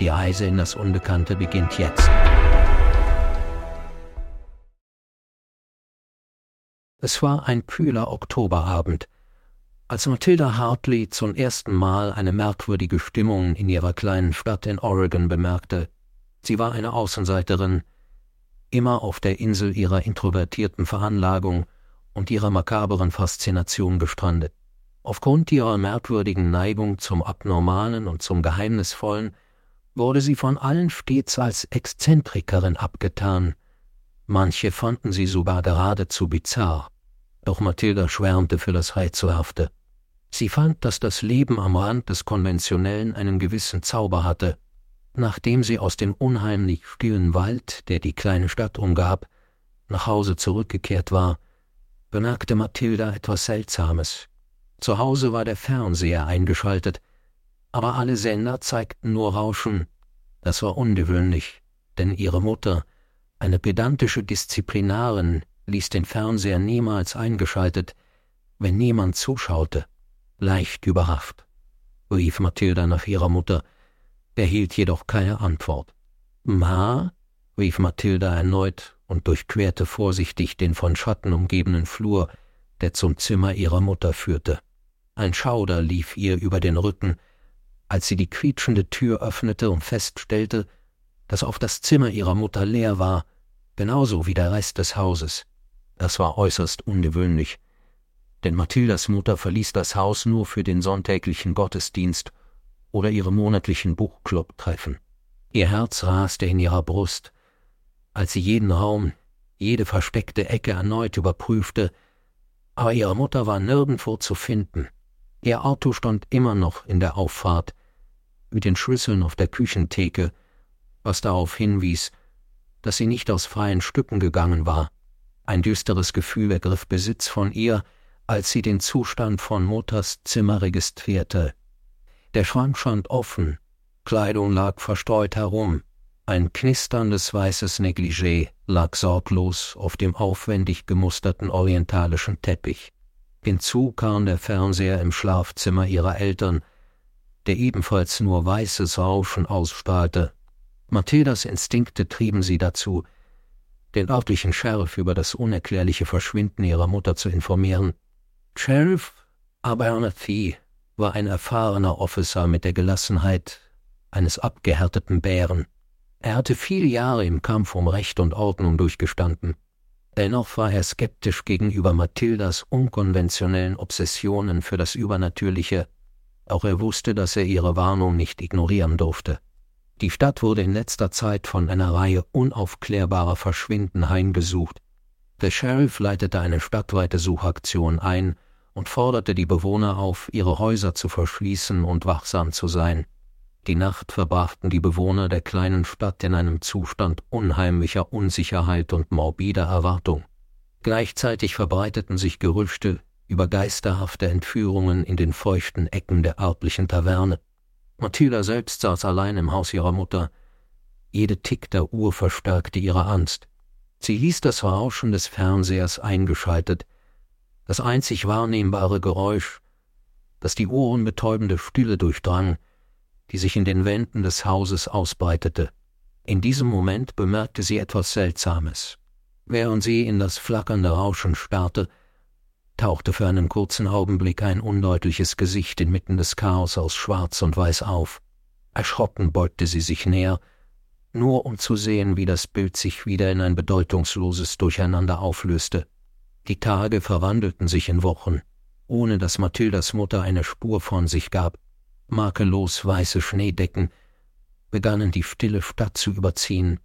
Die Reise in das Unbekannte beginnt jetzt. Es war ein kühler Oktoberabend, als Matilda Hartley zum ersten Mal eine merkwürdige Stimmung in ihrer kleinen Stadt in Oregon bemerkte. Sie war eine Außenseiterin, immer auf der Insel ihrer introvertierten Veranlagung und ihrer makaberen Faszination gestrandet. Aufgrund ihrer merkwürdigen Neigung zum Abnormalen und zum Geheimnisvollen wurde sie von allen stets als Exzentrikerin abgetan. Manche fanden sie sogar geradezu bizarr. Doch Mathilda schwärmte für das Rätselhafte. Sie fand, dass das Leben am Rand des Konventionellen einen gewissen Zauber hatte. Nachdem sie aus dem unheimlich stillen Wald, der die kleine Stadt umgab, nach Hause zurückgekehrt war, bemerkte Mathilda etwas Seltsames. Zu Hause war der Fernseher eingeschaltet, aber alle Sender zeigten nur Rauschen. Das war ungewöhnlich, denn ihre Mutter, eine pedantische Disziplinarin, ließ den Fernseher niemals eingeschaltet, wenn niemand zuschaute. Leicht überrascht, rief Mathilda nach ihrer Mutter, erhielt jedoch keine Antwort. Ma? rief Mathilda erneut und durchquerte vorsichtig den von Schatten umgebenen Flur, der zum Zimmer ihrer Mutter führte. Ein Schauder lief ihr über den Rücken, als sie die quietschende Tür öffnete und feststellte, dass auf das Zimmer ihrer Mutter leer war, genauso wie der Rest des Hauses. Das war äußerst ungewöhnlich, denn Mathildas Mutter verließ das Haus nur für den sonntäglichen Gottesdienst oder ihre monatlichen Buchclub-Treffen. Ihr Herz raste in ihrer Brust, als sie jeden Raum, jede versteckte Ecke erneut überprüfte, aber ihre Mutter war nirgendwo zu finden. Ihr Auto stand immer noch in der Auffahrt, mit den Schlüsseln auf der Küchentheke, was darauf hinwies, dass sie nicht aus freien Stücken gegangen war. Ein düsteres Gefühl ergriff Besitz von ihr, als sie den Zustand von Mutters Zimmer registrierte. Der Schrank stand offen, Kleidung lag verstreut herum, ein knisterndes weißes Negligé lag sorglos auf dem aufwendig gemusterten orientalischen Teppich. Hinzu kam der Fernseher im Schlafzimmer ihrer Eltern, der ebenfalls nur weißes Rauschen ausstrahlte. Mathildas Instinkte trieben sie dazu, den örtlichen Sheriff über das unerklärliche Verschwinden ihrer Mutter zu informieren. Sheriff Abernathy war ein erfahrener Officer mit der Gelassenheit eines abgehärteten Bären. Er hatte viele Jahre im Kampf um Recht und Ordnung durchgestanden. Dennoch war er skeptisch gegenüber Mathildas unkonventionellen Obsessionen für das Übernatürliche. Auch er wusste, dass er ihre Warnung nicht ignorieren durfte. Die Stadt wurde in letzter Zeit von einer Reihe unaufklärbarer Verschwinden heimgesucht. Der Sheriff leitete eine stadtweite Suchaktion ein und forderte die Bewohner auf, ihre Häuser zu verschließen und wachsam zu sein. Die Nacht verbrachten die Bewohner der kleinen Stadt in einem Zustand unheimlicher Unsicherheit und morbider Erwartung. Gleichzeitig verbreiteten sich Gerüchte über geisterhafte Entführungen in den feuchten Ecken der örtlichen Taverne. Mathilda selbst saß allein im Haus ihrer Mutter. Jede Tick der Uhr verstärkte ihre Angst. Sie ließ das Rauschen des Fernsehers eingeschaltet, das einzig wahrnehmbare Geräusch, das die ohrenbetäubende Stille durchdrang, die sich in den Wänden des Hauses ausbreitete. In diesem Moment bemerkte sie etwas Seltsames. Während sie in das flackernde Rauschen starrte, tauchte für einen kurzen Augenblick ein undeutliches Gesicht inmitten des Chaos aus Schwarz und Weiß auf. Erschrocken beugte sie sich näher, nur um zu sehen, wie das Bild sich wieder in ein bedeutungsloses Durcheinander auflöste. Die Tage verwandelten sich in Wochen, ohne dass Mathildas Mutter eine Spur von sich gab. Makellos weiße Schneedecken begannen die stille Stadt zu überziehen.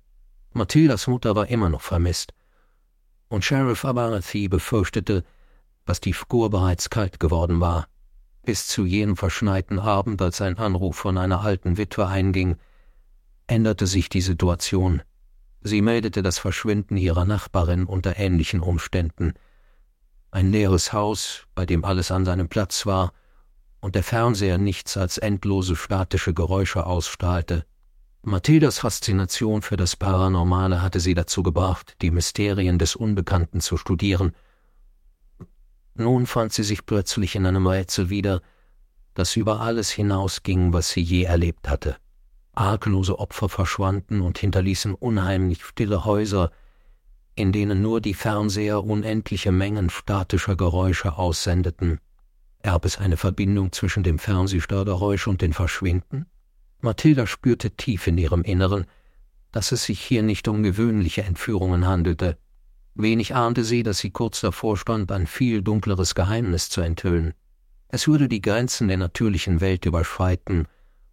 Mathildas Mutter war immer noch vermisst. Und Sheriff Abarathi befürchtete, dass die Spur bereits kalt geworden war. Bis zu jenem verschneiten Abend, als ein Anruf von einer alten Witwe einging, änderte sich die Situation. Sie meldete das Verschwinden ihrer Nachbarin unter ähnlichen Umständen. Ein leeres Haus, bei dem alles an seinem Platz war und der Fernseher nichts als endlose statische Geräusche ausstrahlte. Mathildas Faszination für das Paranormale hatte sie dazu gebracht, die Mysterien des Unbekannten zu studieren. Nun fand sie sich plötzlich in einem Rätsel wieder, das über alles hinausging, was sie je erlebt hatte. Arglose Opfer verschwanden und hinterließen unheimlich stille Häuser, in denen nur die Fernseher unendliche Mengen statischer Geräusche aussendeten. Erb es eine Verbindung zwischen dem Fernsehstörgeräusch und den Verschwinden? Mathilda spürte tief in ihrem Inneren, dass es sich hier nicht um gewöhnliche Entführungen handelte. Wenig ahnte sie, dass sie kurz davor stand, ein viel dunkleres Geheimnis zu enthüllen. Es würde die Grenzen der natürlichen Welt überschreiten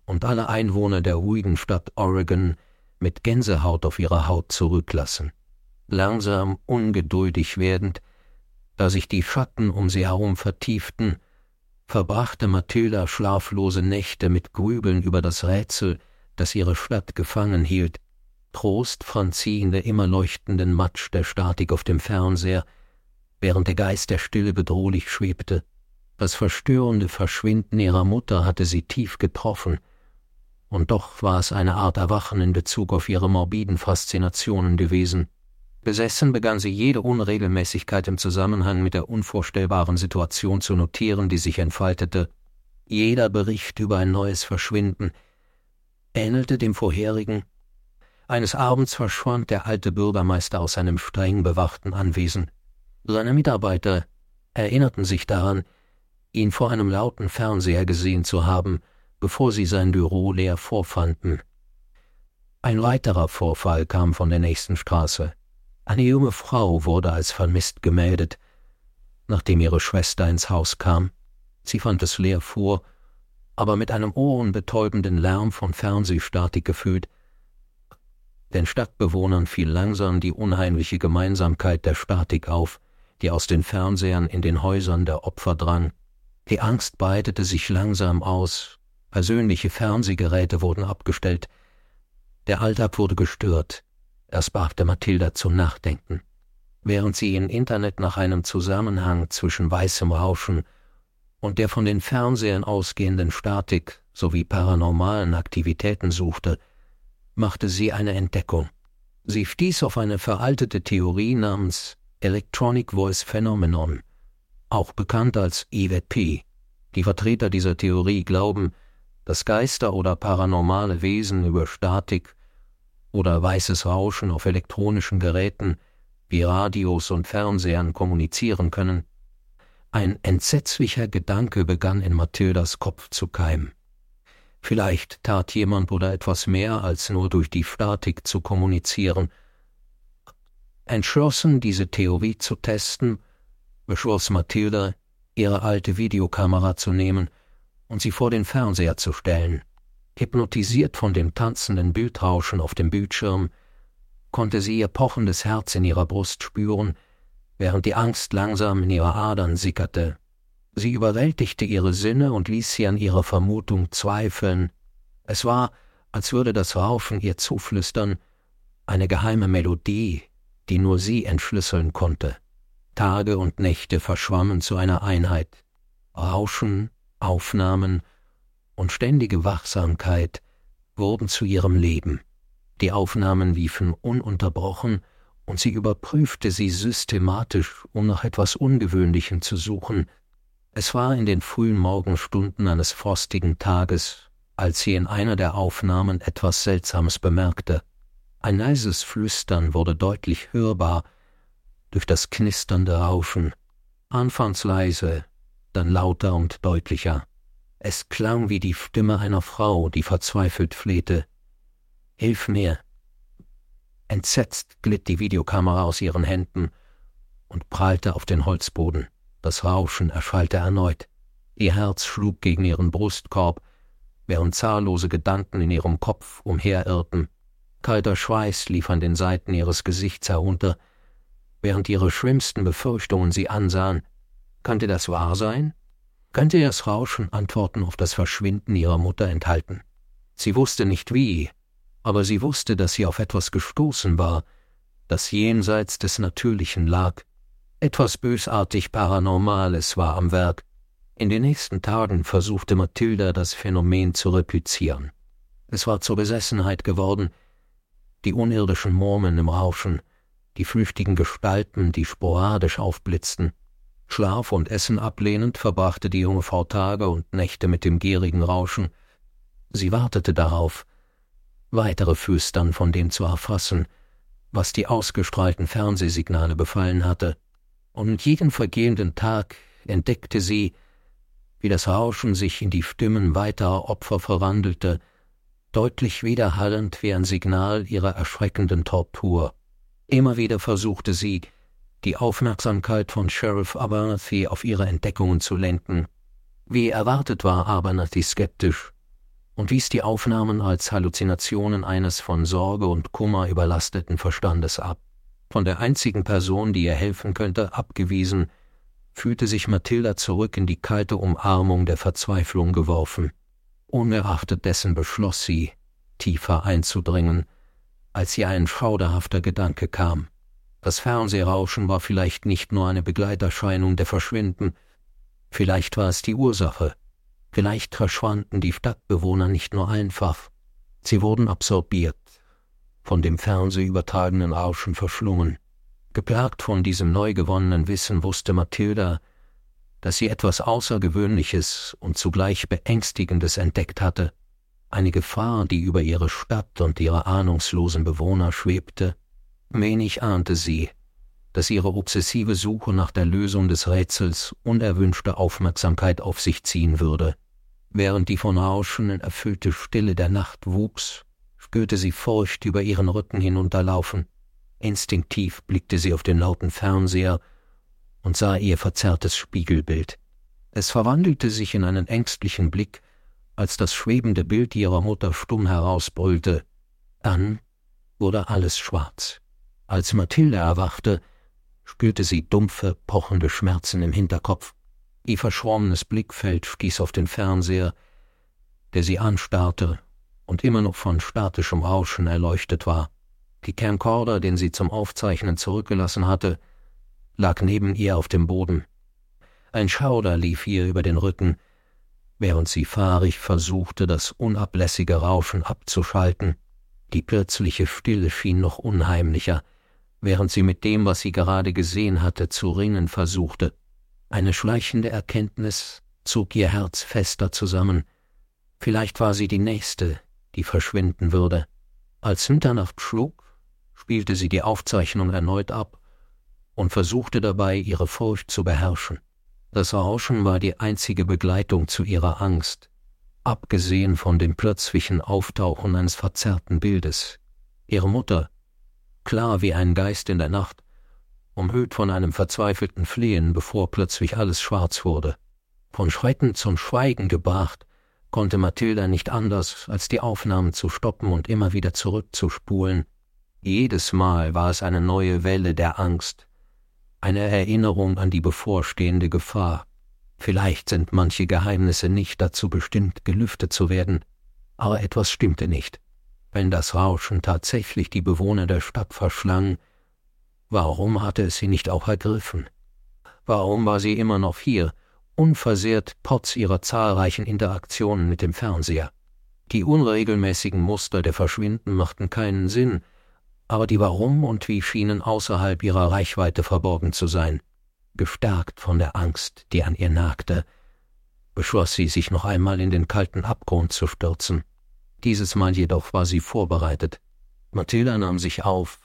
und alle Einwohner der ruhigen Stadt Oregon mit Gänsehaut auf ihrer Haut zurücklassen. Langsam, ungeduldig werdend, da sich die Schatten um sie herum vertieften, verbrachte Mathilda schlaflose Nächte mit Grübeln über das Rätsel, das ihre Stadt gefangen hielt. Trost fand sie in der immer leuchtenden Matsch der Statik auf dem Fernseher, während der Geist der Stille bedrohlich schwebte. Das verstörende Verschwinden ihrer Mutter hatte sie tief getroffen, und doch war es eine Art Erwachen in Bezug auf ihre morbiden Faszinationen gewesen. Besessen begann sie jede Unregelmäßigkeit im Zusammenhang mit der unvorstellbaren Situation zu notieren, die sich entfaltete. Jeder Bericht über ein neues Verschwinden ähnelte dem vorherigen. Eines Abends verschwand der alte Bürgermeister aus seinem streng bewachten Anwesen. Seine Mitarbeiter erinnerten sich daran, ihn vor einem lauten Fernseher gesehen zu haben, bevor sie sein Büro leer vorfanden. Ein weiterer Vorfall kam von der nächsten Straße. Eine junge Frau wurde als vermisst gemeldet, nachdem ihre Schwester ins Haus kam. Sie fand es leer vor, aber mit einem ohrenbetäubenden Lärm von Fernsehstatik gefüllt. Den Stadtbewohnern fiel langsam die unheimliche Gemeinsamkeit der Statik auf, die aus den Fernsehern in den Häusern der Opfer drang. Die Angst breitete sich langsam aus, Persönliche Fernsehgeräte wurden abgestellt. Der Alltag wurde gestört. Es brachte Mathilda zum Nachdenken. Während sie im Internet nach einem Zusammenhang zwischen weißem Rauschen und der von den Fernsehern ausgehenden Statik sowie paranormalen Aktivitäten suchte, machte sie eine Entdeckung. Sie stieß auf eine veraltete Theorie namens Electronic Voice Phenomenon, auch bekannt als EVP. Die Vertreter dieser Theorie glauben, dass Geister oder paranormale Wesen über Statik oder weißes Rauschen auf elektronischen Geräten wie Radios und Fernsehern kommunizieren können. Ein entsetzlicher Gedanke begann in Mathildas Kopf zu keimen. Vielleicht tat jemand oder etwas mehr, als nur durch die Statik zu kommunizieren. Entschlossen, diese Theorie zu testen, beschloss Mathilda, ihre alte Videokamera zu nehmen und sie vor den Fernseher zu stellen. Hypnotisiert von dem tanzenden Bildrauschen auf dem Bildschirm, konnte sie ihr pochendes Herz in ihrer Brust spüren, während die Angst langsam in ihre Adern sickerte. Sie überwältigte ihre Sinne und ließ sie an ihrer Vermutung zweifeln. Es war, als würde das Raufen ihr zuflüstern, eine geheime Melodie, die nur sie entschlüsseln konnte. Tage und Nächte verschwammen zu einer Einheit. Rauschen, Aufnahmen und ständige Wachsamkeit wurden zu ihrem Leben. Die Aufnahmen liefen ununterbrochen, und sie überprüfte sie systematisch, um nach etwas Ungewöhnlichem zu suchen. Es war in den frühen Morgenstunden eines frostigen Tages, als sie in einer der Aufnahmen etwas Seltsames bemerkte. Ein leises Flüstern wurde deutlich hörbar durch das knisternde Rauschen. Anfangs leise, dann lauter und deutlicher. Es klang wie die Stimme einer Frau, die verzweifelt flehte. Hilf mir. Entsetzt glitt die Videokamera aus ihren Händen und prallte auf den Holzboden. Das Rauschen erschallte erneut. Ihr Herz schlug gegen ihren Brustkorb, während zahllose Gedanken in ihrem Kopf umherirrten. Kalter Schweiß lief an den Seiten ihres Gesichts herunter, während ihre schlimmsten Befürchtungen sie ansahen. Könnte das wahr sein? Könnte das Rauschen Antworten auf das Verschwinden ihrer Mutter enthalten? Sie wusste nicht wie, aber sie wusste, dass sie auf etwas gestoßen war, das jenseits des Natürlichen lag. Etwas bösartig Paranormales war am Werk. In den nächsten Tagen versuchte Mathilda, das Phänomen zu replizieren. Es war zur Besessenheit geworden. Die unirdischen Murmeln im Rauschen, die flüchtigen Gestalten, die sporadisch aufblitzten. Schlaf und Essen ablehnend verbrachte die junge Frau Tage und Nächte mit dem gierigen Rauschen. Sie wartete darauf, weitere Flüstern von dem zu erfassen, was die ausgestrahlten Fernsehsignale befallen hatte, und jeden vergehenden Tag entdeckte sie, wie das Rauschen sich in die Stimmen weiterer Opfer verwandelte, deutlich widerhallend wie ein Signal ihrer erschreckenden Tortur. Immer wieder versuchte sie, die Aufmerksamkeit von Sheriff Abernathy auf ihre Entdeckungen zu lenken. Wie erwartet war Abernathy skeptisch und wies die Aufnahmen als Halluzinationen eines von Sorge und Kummer überlasteten Verstandes ab. Von der einzigen Person, die ihr helfen könnte, abgewiesen, fühlte sich Mathilda zurück in die kalte Umarmung der Verzweiflung geworfen. Unerachtet dessen beschloss sie, tiefer einzudringen, als ihr ein schauderhafter Gedanke kam. Das Fernsehrauschen war vielleicht nicht nur eine Begleiterscheinung der Verschwinden, vielleicht war es die Ursache, vielleicht verschwanden die Stadtbewohner nicht nur einfach, sie wurden absorbiert, von dem Fernseh übertragenen Rauschen verschlungen. Geplagt von diesem neu gewonnenen Wissen wusste Mathilda, dass sie etwas Außergewöhnliches und zugleich Beängstigendes entdeckt hatte, eine Gefahr, die über ihre Stadt und ihre ahnungslosen Bewohner schwebte. Wenig ahnte sie, dass ihre obsessive Suche nach der Lösung des Rätsels unerwünschte Aufmerksamkeit auf sich ziehen würde. Während die von Rauschen erfüllte Stille der Nacht wuchs, spürte sie Furcht über ihren Rücken hinunterlaufen. Instinktiv blickte sie auf den lauten Fernseher und sah ihr verzerrtes Spiegelbild. Es verwandelte sich in einen ängstlichen Blick, als das schwebende Bild ihrer Mutter stumm herausbrüllte. Dann wurde alles schwarz. Als Mathilde erwachte, spürte sie dumpfe, pochende Schmerzen im Hinterkopf. Ihr verschwommenes Blickfeld stieß auf den Fernseher, der sie anstarrte und immer noch von statischem Rauschen erleuchtet war. Die Camcorder, den sie zum Aufzeichnen zurückgelassen hatte, lag neben ihr auf dem Boden. Ein Schauder lief ihr über den Rücken, während sie fahrig versuchte, das unablässige Rauschen abzuschalten. Die plötzliche Stille schien noch unheimlicher, während sie mit dem, was sie gerade gesehen hatte, zu ringen versuchte. Eine schleichende Erkenntnis zog ihr Herz fester zusammen. Vielleicht war sie die Nächste, die verschwinden würde. Als Mitternacht schlug, spielte sie die Aufzeichnung erneut ab und versuchte dabei, ihre Furcht zu beherrschen. Das Rauschen war die einzige Begleitung zu ihrer Angst, abgesehen von dem plötzlichen Auftauchen eines verzerrten Bildes. Ihre Mutter, klar wie ein Geist in der Nacht, umhüllt von einem verzweifelten Flehen, bevor plötzlich alles schwarz wurde. Von Schrecken zum Schweigen gebracht, konnte Mathilda nicht anders, als die Aufnahmen zu stoppen und immer wieder zurückzuspulen. Jedes Mal war es eine neue Welle der Angst, eine Erinnerung an die bevorstehende Gefahr. Vielleicht sind manche Geheimnisse nicht dazu bestimmt, gelüftet zu werden, aber etwas stimmte nicht. Wenn das Rauschen tatsächlich die Bewohner der Stadt verschlang, warum hatte es sie nicht auch ergriffen? Warum war sie immer noch hier, unversehrt trotz ihrer zahlreichen Interaktionen mit dem Fernseher? Die unregelmäßigen Muster der Verschwinden machten keinen Sinn, aber die Warum und Wie schienen außerhalb ihrer Reichweite verborgen zu sein. Gestärkt von der Angst, die an ihr nagte, beschloss sie, sich noch einmal in den kalten Abgrund zu stürzen. Dieses Mal jedoch war sie vorbereitet. Mathilda nahm sich auf,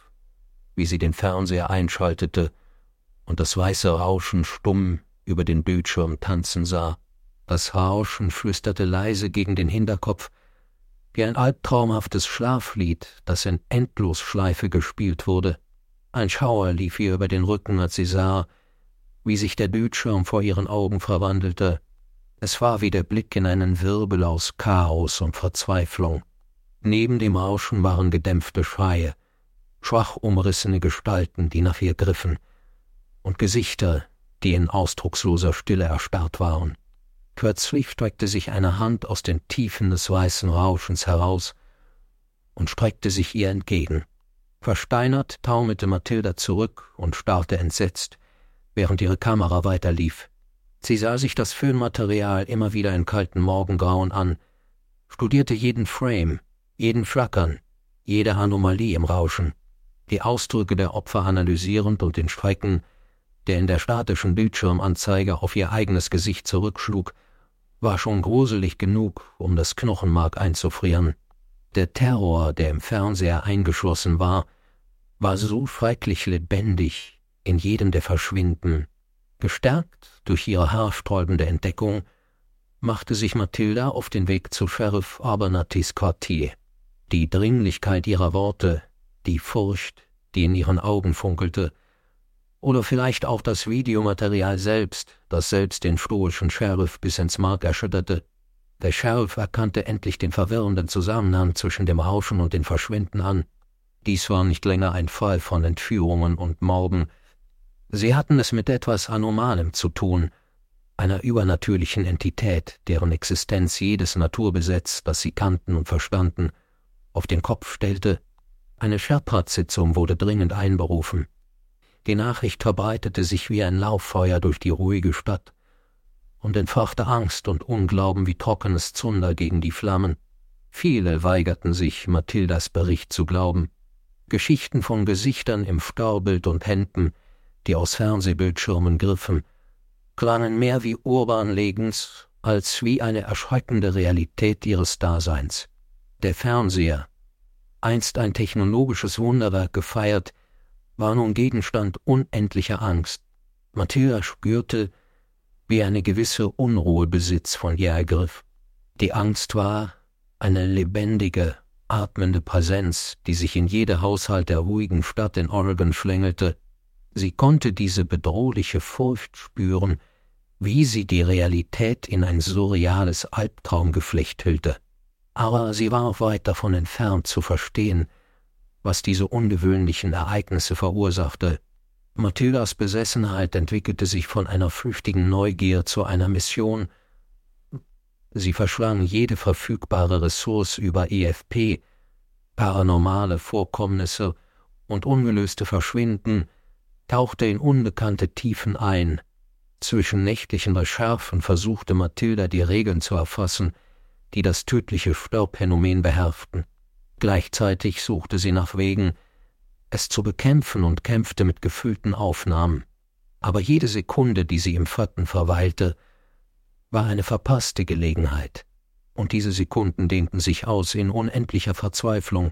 wie sie den Fernseher einschaltete und das weiße Rauschen stumm über den Bildschirm tanzen sah. Das Rauschen flüsterte leise gegen den Hinterkopf, wie ein albtraumhaftes Schlaflied, das in Endlosschleife gespielt wurde. Ein Schauer lief ihr über den Rücken, als sie sah, wie sich der Bildschirm vor ihren Augen verwandelte. Es war wie der Blick in einen Wirbel aus Chaos und Verzweiflung. Neben dem Rauschen waren gedämpfte Schreie, schwach umrissene Gestalten, die nach ihr griffen, und Gesichter, die in ausdrucksloser Stille erstarrt waren. Plötzlich streckte sich eine Hand aus den Tiefen des weißen Rauschens heraus und streckte sich ihr entgegen. Versteinert taumelte Mathilda zurück und starrte entsetzt, während ihre Kamera weiterlief. Sie sah sich das Filmmaterial immer wieder in kalten Morgengrauen an, studierte jeden Frame, jeden Flackern, jede Anomalie im Rauschen, die Ausdrücke der Opfer analysierend und den Schrecken, der in der statischen Bildschirmanzeige auf ihr eigenes Gesicht zurückschlug, war schon gruselig genug, um das Knochenmark einzufrieren. Der Terror, der im Fernseher eingeschlossen war, war so schrecklich lebendig in jedem der Verschwinden. Gestärkt durch ihre haarsträubende Entdeckung, machte sich Mathilda auf den Weg zu Sheriff Abernatys Quartier. Die Dringlichkeit ihrer Worte, die Furcht, die in ihren Augen funkelte, oder vielleicht auch das Videomaterial selbst, das selbst den stoischen Sheriff bis ins Mark erschütterte. Der Sheriff erkannte endlich den verwirrenden Zusammenhang zwischen dem Rauschen und dem Verschwinden an. Dies war nicht länger ein Fall von Entführungen und Morden. Sie hatten es mit etwas Anomalem zu tun, einer übernatürlichen Entität, deren Existenz jedes Naturbesetz, das sie kannten und verstanden, auf den Kopf stellte. Eine Sherpat-Sitzung wurde dringend einberufen. Die Nachricht verbreitete sich wie ein Lauffeuer durch die ruhige Stadt und entfachte Angst und Unglauben wie trockenes Zunder gegen die Flammen. Viele weigerten sich, Mathildas Bericht zu glauben. Geschichten von Gesichtern im Staubild und Händen, die aus Fernsehbildschirmen griffen, klangen mehr wie Urban Legens als wie eine erschreckende Realität ihres Daseins. Der Fernseher, einst ein technologisches Wunderwerk gefeiert, war nun Gegenstand unendlicher Angst. Mathilda spürte, wie eine gewisse Unruhe Besitz von ihr ergriff. Die Angst war eine lebendige, atmende Präsenz, die sich in jede Haushalt der ruhigen Stadt in Oregon schlängelte. Sie konnte diese bedrohliche Furcht spüren, wie sie die Realität in ein surreales Albtraumgeflecht hüllte. Aber sie war auch weit davon entfernt zu verstehen, was diese ungewöhnlichen Ereignisse verursachte. Mathildas Besessenheit entwickelte sich von einer flüchtigen Neugier zu einer Mission. Sie verschlang jede verfügbare Ressource über EFP, paranormale Vorkommnisse und ungelöste Verschwinden, tauchte in unbekannte Tiefen ein. Zwischen nächtlichen Recherchen versuchte Mathilda die Regeln zu erfassen, die das tödliche Störphänomen beherrschten. Gleichzeitig suchte sie nach Wegen, es zu bekämpfen und kämpfte mit gefüllten Aufnahmen. Aber jede Sekunde, die sie im Fatten verweilte, war eine verpasste Gelegenheit. Und diese Sekunden dehnten sich aus in unendlicher Verzweiflung.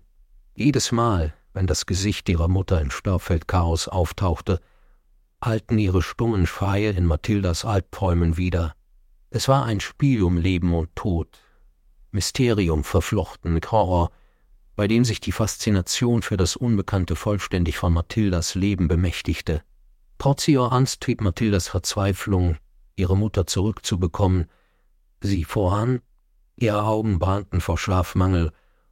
Jedes Mal, wenn das Gesicht ihrer Mutter im Störfeldchaos auftauchte, hallten ihre stummen Schreie in Mathildas Albträumen wieder. Es war ein Spiel um Leben und Tod, Mysterium verflochten mit Horror, bei dem sich die Faszination für das Unbekannte vollständig von Mathildas Leben bemächtigte. Ihrer Angst trieb Mathildas Verzweiflung, ihre Mutter zurückzubekommen, sie voran, ihre Augen brannten vor Schlafmangel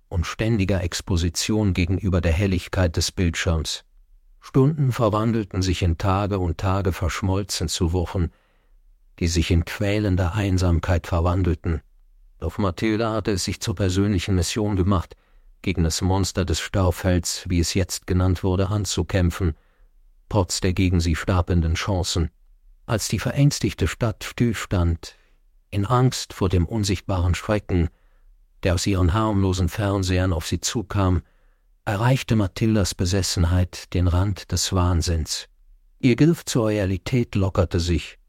und ständiger Exposition gegenüber der Helligkeit des Bildschirms. Stunden verwandelten sich in Tage und Tage verschmolzen zu Wochen, die sich in quälender Einsamkeit verwandelten. Doch Mathilda hatte es sich zur persönlichen Mission gemacht, gegen das Monster des Staufelds, wie es jetzt genannt wurde, anzukämpfen, trotz der gegen sie stapelnden Chancen. Als die verängstigte Stadt stillstand, in Angst vor dem unsichtbaren Schrecken, der aus ihren harmlosen Fernsehern auf sie zukam, erreichte Mathildas Besessenheit den Rand des Wahnsinns. Ihr Griff zur Realität lockerte sich,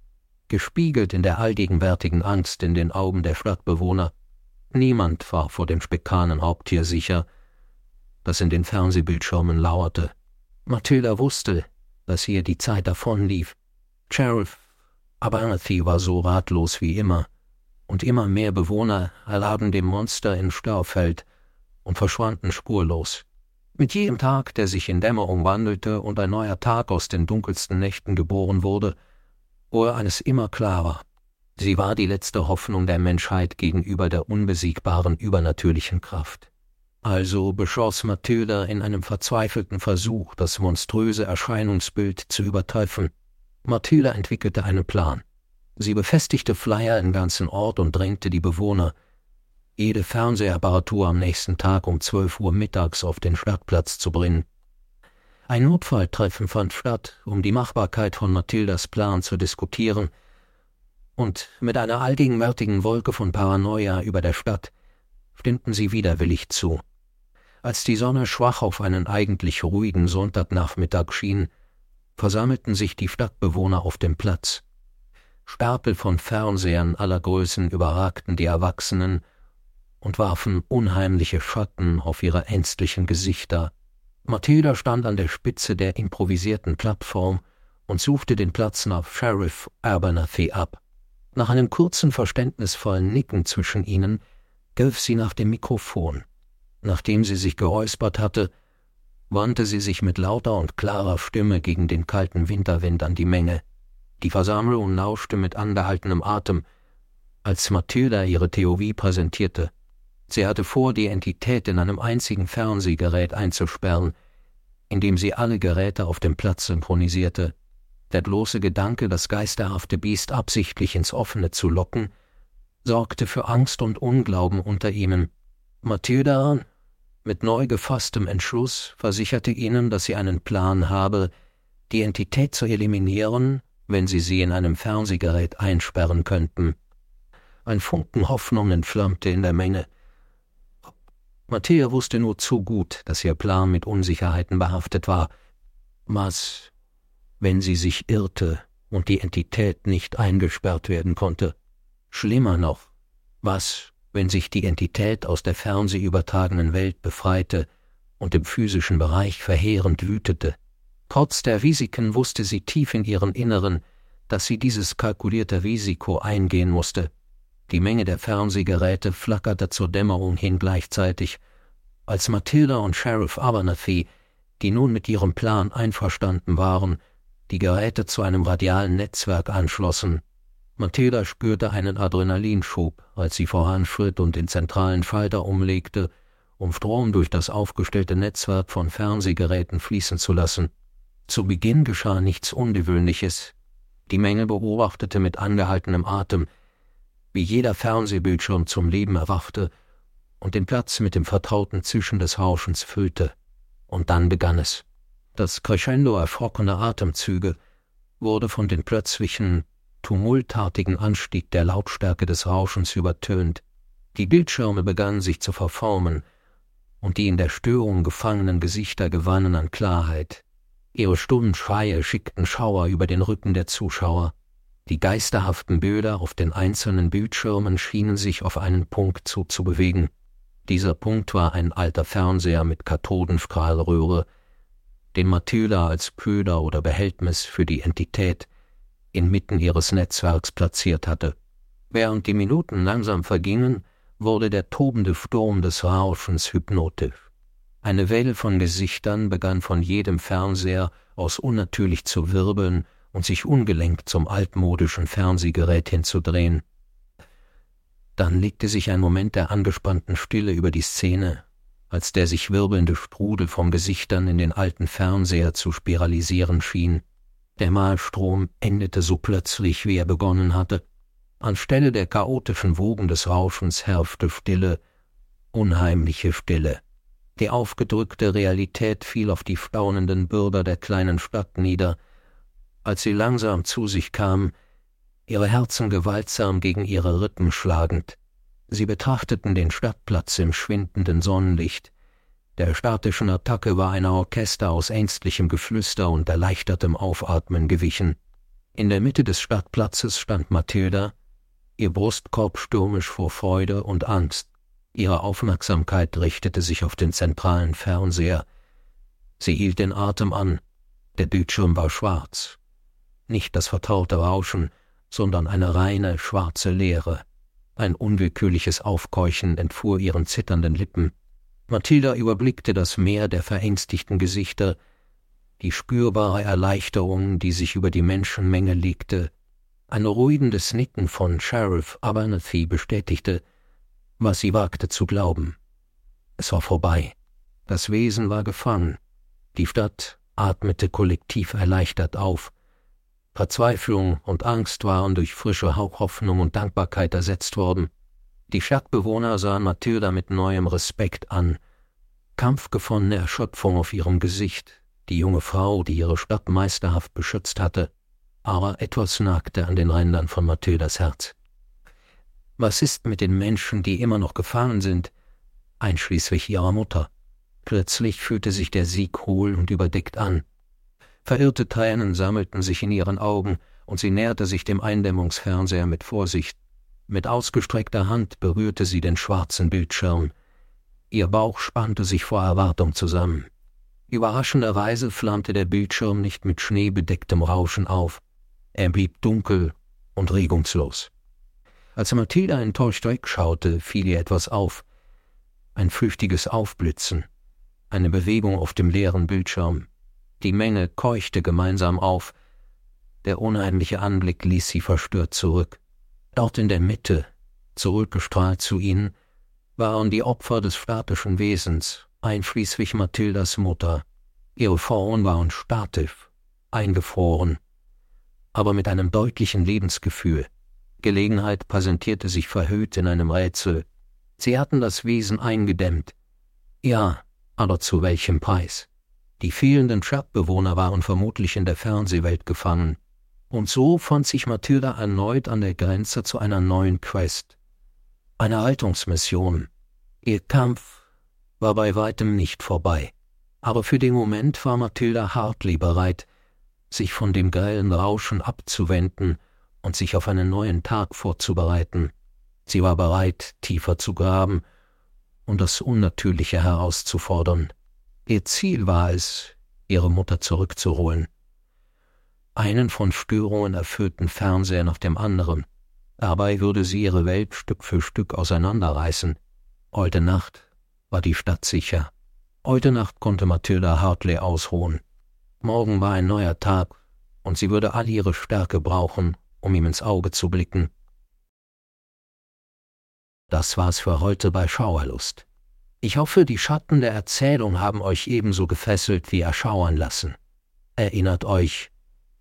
gespiegelt in der allgegenwärtigen Angst in den Augen der Stadtbewohner, Niemand war vor dem spekanen Raubtier sicher, das in den Fernsehbildschirmen lauerte. Mathilda wusste, dass ihr die Zeit davonlief. Sheriff Abernathy war so ratlos wie immer, und immer mehr Bewohner erlagen dem Monster in Staufeld und verschwanden spurlos. Mit jedem Tag, der sich in Dämmerung wandelte und ein neuer Tag aus den dunkelsten Nächten geboren wurde, wurde eines immer klarer. Sie war die letzte Hoffnung der Menschheit gegenüber der unbesiegbaren übernatürlichen Kraft. Also beschloss Mathilda in einem verzweifelten Versuch, das monströse Erscheinungsbild zu übertreffen. Mathilda entwickelte einen Plan. Sie befestigte Flyer im ganzen Ort und drängte die Bewohner, jede Fernsehapparatur am nächsten Tag um zwölf Uhr mittags auf den Stadtplatz zu bringen. Ein Notfalltreffen fand statt, um die Machbarkeit von Mathildas Plan zu diskutieren, und mit einer allgegenwärtigen Wolke von Paranoia über der Stadt stimmten sie widerwillig zu. Als die Sonne schwach auf einen eigentlich ruhigen Sonntagnachmittag schien, versammelten sich die Stadtbewohner auf dem Platz. Stapel von Fernsehern aller Größen überragten die Erwachsenen und warfen unheimliche Schatten auf ihre ängstlichen Gesichter. Mathilda stand an der Spitze der improvisierten Plattform und suchte den Platz nach Sheriff Abernathy ab. Nach einem kurzen verständnisvollen Nicken zwischen ihnen griff sie nach dem Mikrofon. Nachdem sie sich geräuspert hatte, wandte sie sich mit lauter und klarer Stimme gegen den kalten Winterwind an die Menge. Die Versammlung lauschte mit angehaltenem Atem, als Mathilda ihre Theorie präsentierte. Sie hatte vor, die Entität in einem einzigen Fernsehgerät einzusperren, indem sie alle Geräte auf dem Platz synchronisierte. Der bloße Gedanke, das geisterhafte Biest absichtlich ins Offene zu locken, sorgte für Angst und Unglauben unter ihnen. Mathilda, mit neu gefasstem Entschluss, versicherte ihnen, dass sie einen Plan habe, die Entität zu eliminieren, wenn sie sie in einem Fernsehgerät einsperren könnten. Ein Funken Hoffnung entflammte in der Menge. Matthäa wusste nur zu gut, dass ihr Plan mit Unsicherheiten behaftet war. Was, wenn sie sich irrte und die Entität nicht eingesperrt werden konnte? Schlimmer noch, was, wenn sich die Entität aus der fernsehübertragenen Welt befreite und im physischen Bereich verheerend wütete? Trotz der Risiken wusste sie tief in ihrem Inneren, dass sie dieses kalkulierte Risiko eingehen musste. Die Menge der Fernsehgeräte flackerte zur Dämmerung hin gleichzeitig, als Mathilda und Sheriff Abernathy, die nun mit ihrem Plan einverstanden waren, die Geräte zu einem radialen Netzwerk anschlossen. Mathilda spürte einen Adrenalinschub, als sie voranschritt und den zentralen Schalter umlegte, um Strom durch das aufgestellte Netzwerk von Fernsehgeräten fließen zu lassen. Zu Beginn geschah nichts Ungewöhnliches. Die Menge beobachtete mit angehaltenem Atem, wie jeder Fernsehbildschirm zum Leben erwachte und den Platz mit dem vertrauten Zischen des Rauschens füllte. Und dann begann es. Das Crescendo erschrockener Atemzüge wurde von den plötzlichen, tumultartigen Anstieg der Lautstärke des Rauschens übertönt. Die Bildschirme begannen sich zu verformen, und die in der Störung gefangenen Gesichter gewannen an Klarheit. Ihre stummen Schreie schickten Schauer über den Rücken der Zuschauer. Die geisterhaften Bilder auf den einzelnen Bildschirmen schienen sich auf einen Punkt zuzubewegen. Dieser Punkt war ein alter Fernseher mit Kathodenstrahlröhre, den Mathilda als Köder oder Behältnis für die Entität inmitten ihres Netzwerks platziert hatte. Während die Minuten langsam vergingen, wurde der tobende Sturm des Rauschens hypnotisch. Eine Welle von Gesichtern begann von jedem Fernseher aus unnatürlich zu wirbeln und sich ungelenkt zum altmodischen Fernsehgerät hinzudrehen. Dann legte sich ein Moment der angespannten Stille über die Szene, als der sich wirbelnde Strudel von Gesichtern in den alten Fernseher zu spiralisieren schien. Der Malstrom endete so plötzlich, wie er begonnen hatte. Anstelle der chaotischen Wogen des Rauschens herrschte Stille, unheimliche Stille. Die aufgedrückte Realität fiel auf die staunenden Bürger der kleinen Stadt nieder, als sie langsam zu sich kamen, ihre Herzen gewaltsam gegen ihre Rippen schlagend. Sie betrachteten den Stadtplatz im schwindenden Sonnenlicht. Der statischen Attacke war ein Orchester aus ängstlichem Geflüster und erleichtertem Aufatmen gewichen. In der Mitte des Stadtplatzes stand Mathilda, ihr Brustkorb stürmisch vor Freude und Angst. Ihre Aufmerksamkeit richtete sich auf den zentralen Fernseher. Sie hielt den Atem an. Der Bildschirm war schwarz, nicht das vertraute Rauschen, sondern eine reine, schwarze Leere. Ein unwillkürliches Aufkeuchen entfuhr ihren zitternden Lippen. Mathilda überblickte das Meer der verängstigten Gesichter, die spürbare Erleichterung, die sich über die Menschenmenge legte. Ein ruhigendes Nicken von Sheriff Abernathy bestätigte, was sie wagte zu glauben. Es war vorbei. Das Wesen war gefangen. Die Stadt atmete kollektiv erleichtert auf. Verzweiflung und Angst waren durch frische Hauchhoffnung und Dankbarkeit ersetzt worden. Die Stadtbewohner sahen Mathilda mit neuem Respekt an. Kampfgefundene Erschöpfung auf ihrem Gesicht, die junge Frau, die ihre Stadt meisterhaft beschützt hatte, aber etwas nagte an den Rändern von Mathildas Herz. Was ist mit den Menschen, die immer noch gefangen sind, einschließlich ihrer Mutter? Plötzlich fühlte sich der Sieg hohl und überdeckt an. Verirrte Tränen sammelten sich in ihren Augen, und sie näherte sich dem Eindämmungsfernseher mit Vorsicht. Mit ausgestreckter Hand berührte sie den schwarzen Bildschirm. Ihr Bauch spannte sich vor Erwartung zusammen. Überraschenderweise flammte der Bildschirm nicht mit schneebedecktem Rauschen auf. Er blieb dunkel und regungslos. Als Mathilda enttäuscht wegschaute, fiel ihr etwas auf. Ein flüchtiges Aufblitzen, eine Bewegung auf dem leeren Bildschirm. Die Menge keuchte gemeinsam auf. Der unheimliche Anblick ließ sie verstört zurück. Dort in der Mitte, zurückgestrahlt zu ihnen, waren die Opfer des statischen Wesens, einschließlich Mathildas Mutter. Ihre Frauen waren statisch, eingefroren, aber mit einem deutlichen Lebensgefühl. Gelegenheit präsentierte sich verhüllt in einem Rätsel. Sie hatten das Wesen eingedämmt. Ja, aber zu welchem Preis? Die fehlenden Stadtbewohner waren vermutlich in der Fernsehwelt gefangen. Und so fand sich Mathilda erneut an der Grenze zu einer neuen Quest. Eine Haltungsmission. Ihr Kampf war bei weitem nicht vorbei. Aber für den Moment war Mathilda Hartley bereit, sich von dem grellen Rauschen abzuwenden und sich auf einen neuen Tag vorzubereiten. Sie war bereit, tiefer zu graben und das Unnatürliche herauszufordern. Ihr Ziel war es, ihre Mutter zurückzuholen. Einen von Störungen erfüllten Fernseher nach dem anderen. Dabei würde sie ihre Welt Stück für Stück auseinanderreißen. Heute Nacht war die Stadt sicher. Heute Nacht konnte Mathilda Hartley ausruhen. Morgen war ein neuer Tag, und sie würde all ihre Stärke brauchen, um ihm ins Auge zu blicken. Das war's für heute bei Schauerlust. Ich hoffe, die Schatten der Erzählung haben euch ebenso gefesselt wie erschauern lassen. Erinnert euch,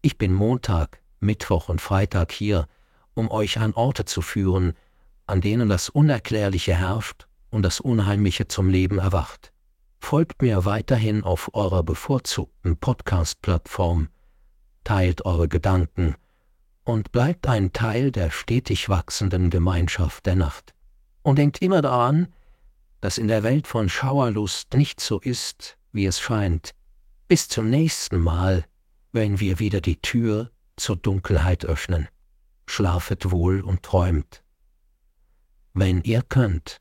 ich bin Montag, Mittwoch und Freitag hier, um euch an Orte zu führen, an denen das Unerklärliche herrscht und das Unheimliche zum Leben erwacht. Folgt mir weiterhin auf eurer bevorzugten Podcast-Plattform, teilt eure Gedanken und bleibt ein Teil der stetig wachsenden Gemeinschaft der Nacht. Und denkt immer daran, dass in der Welt von Schauerlust nicht so ist, wie es scheint. Bis zum nächsten Mal, wenn wir wieder die Tür zur Dunkelheit öffnen. Schlafet wohl und träumt. Wenn ihr könnt.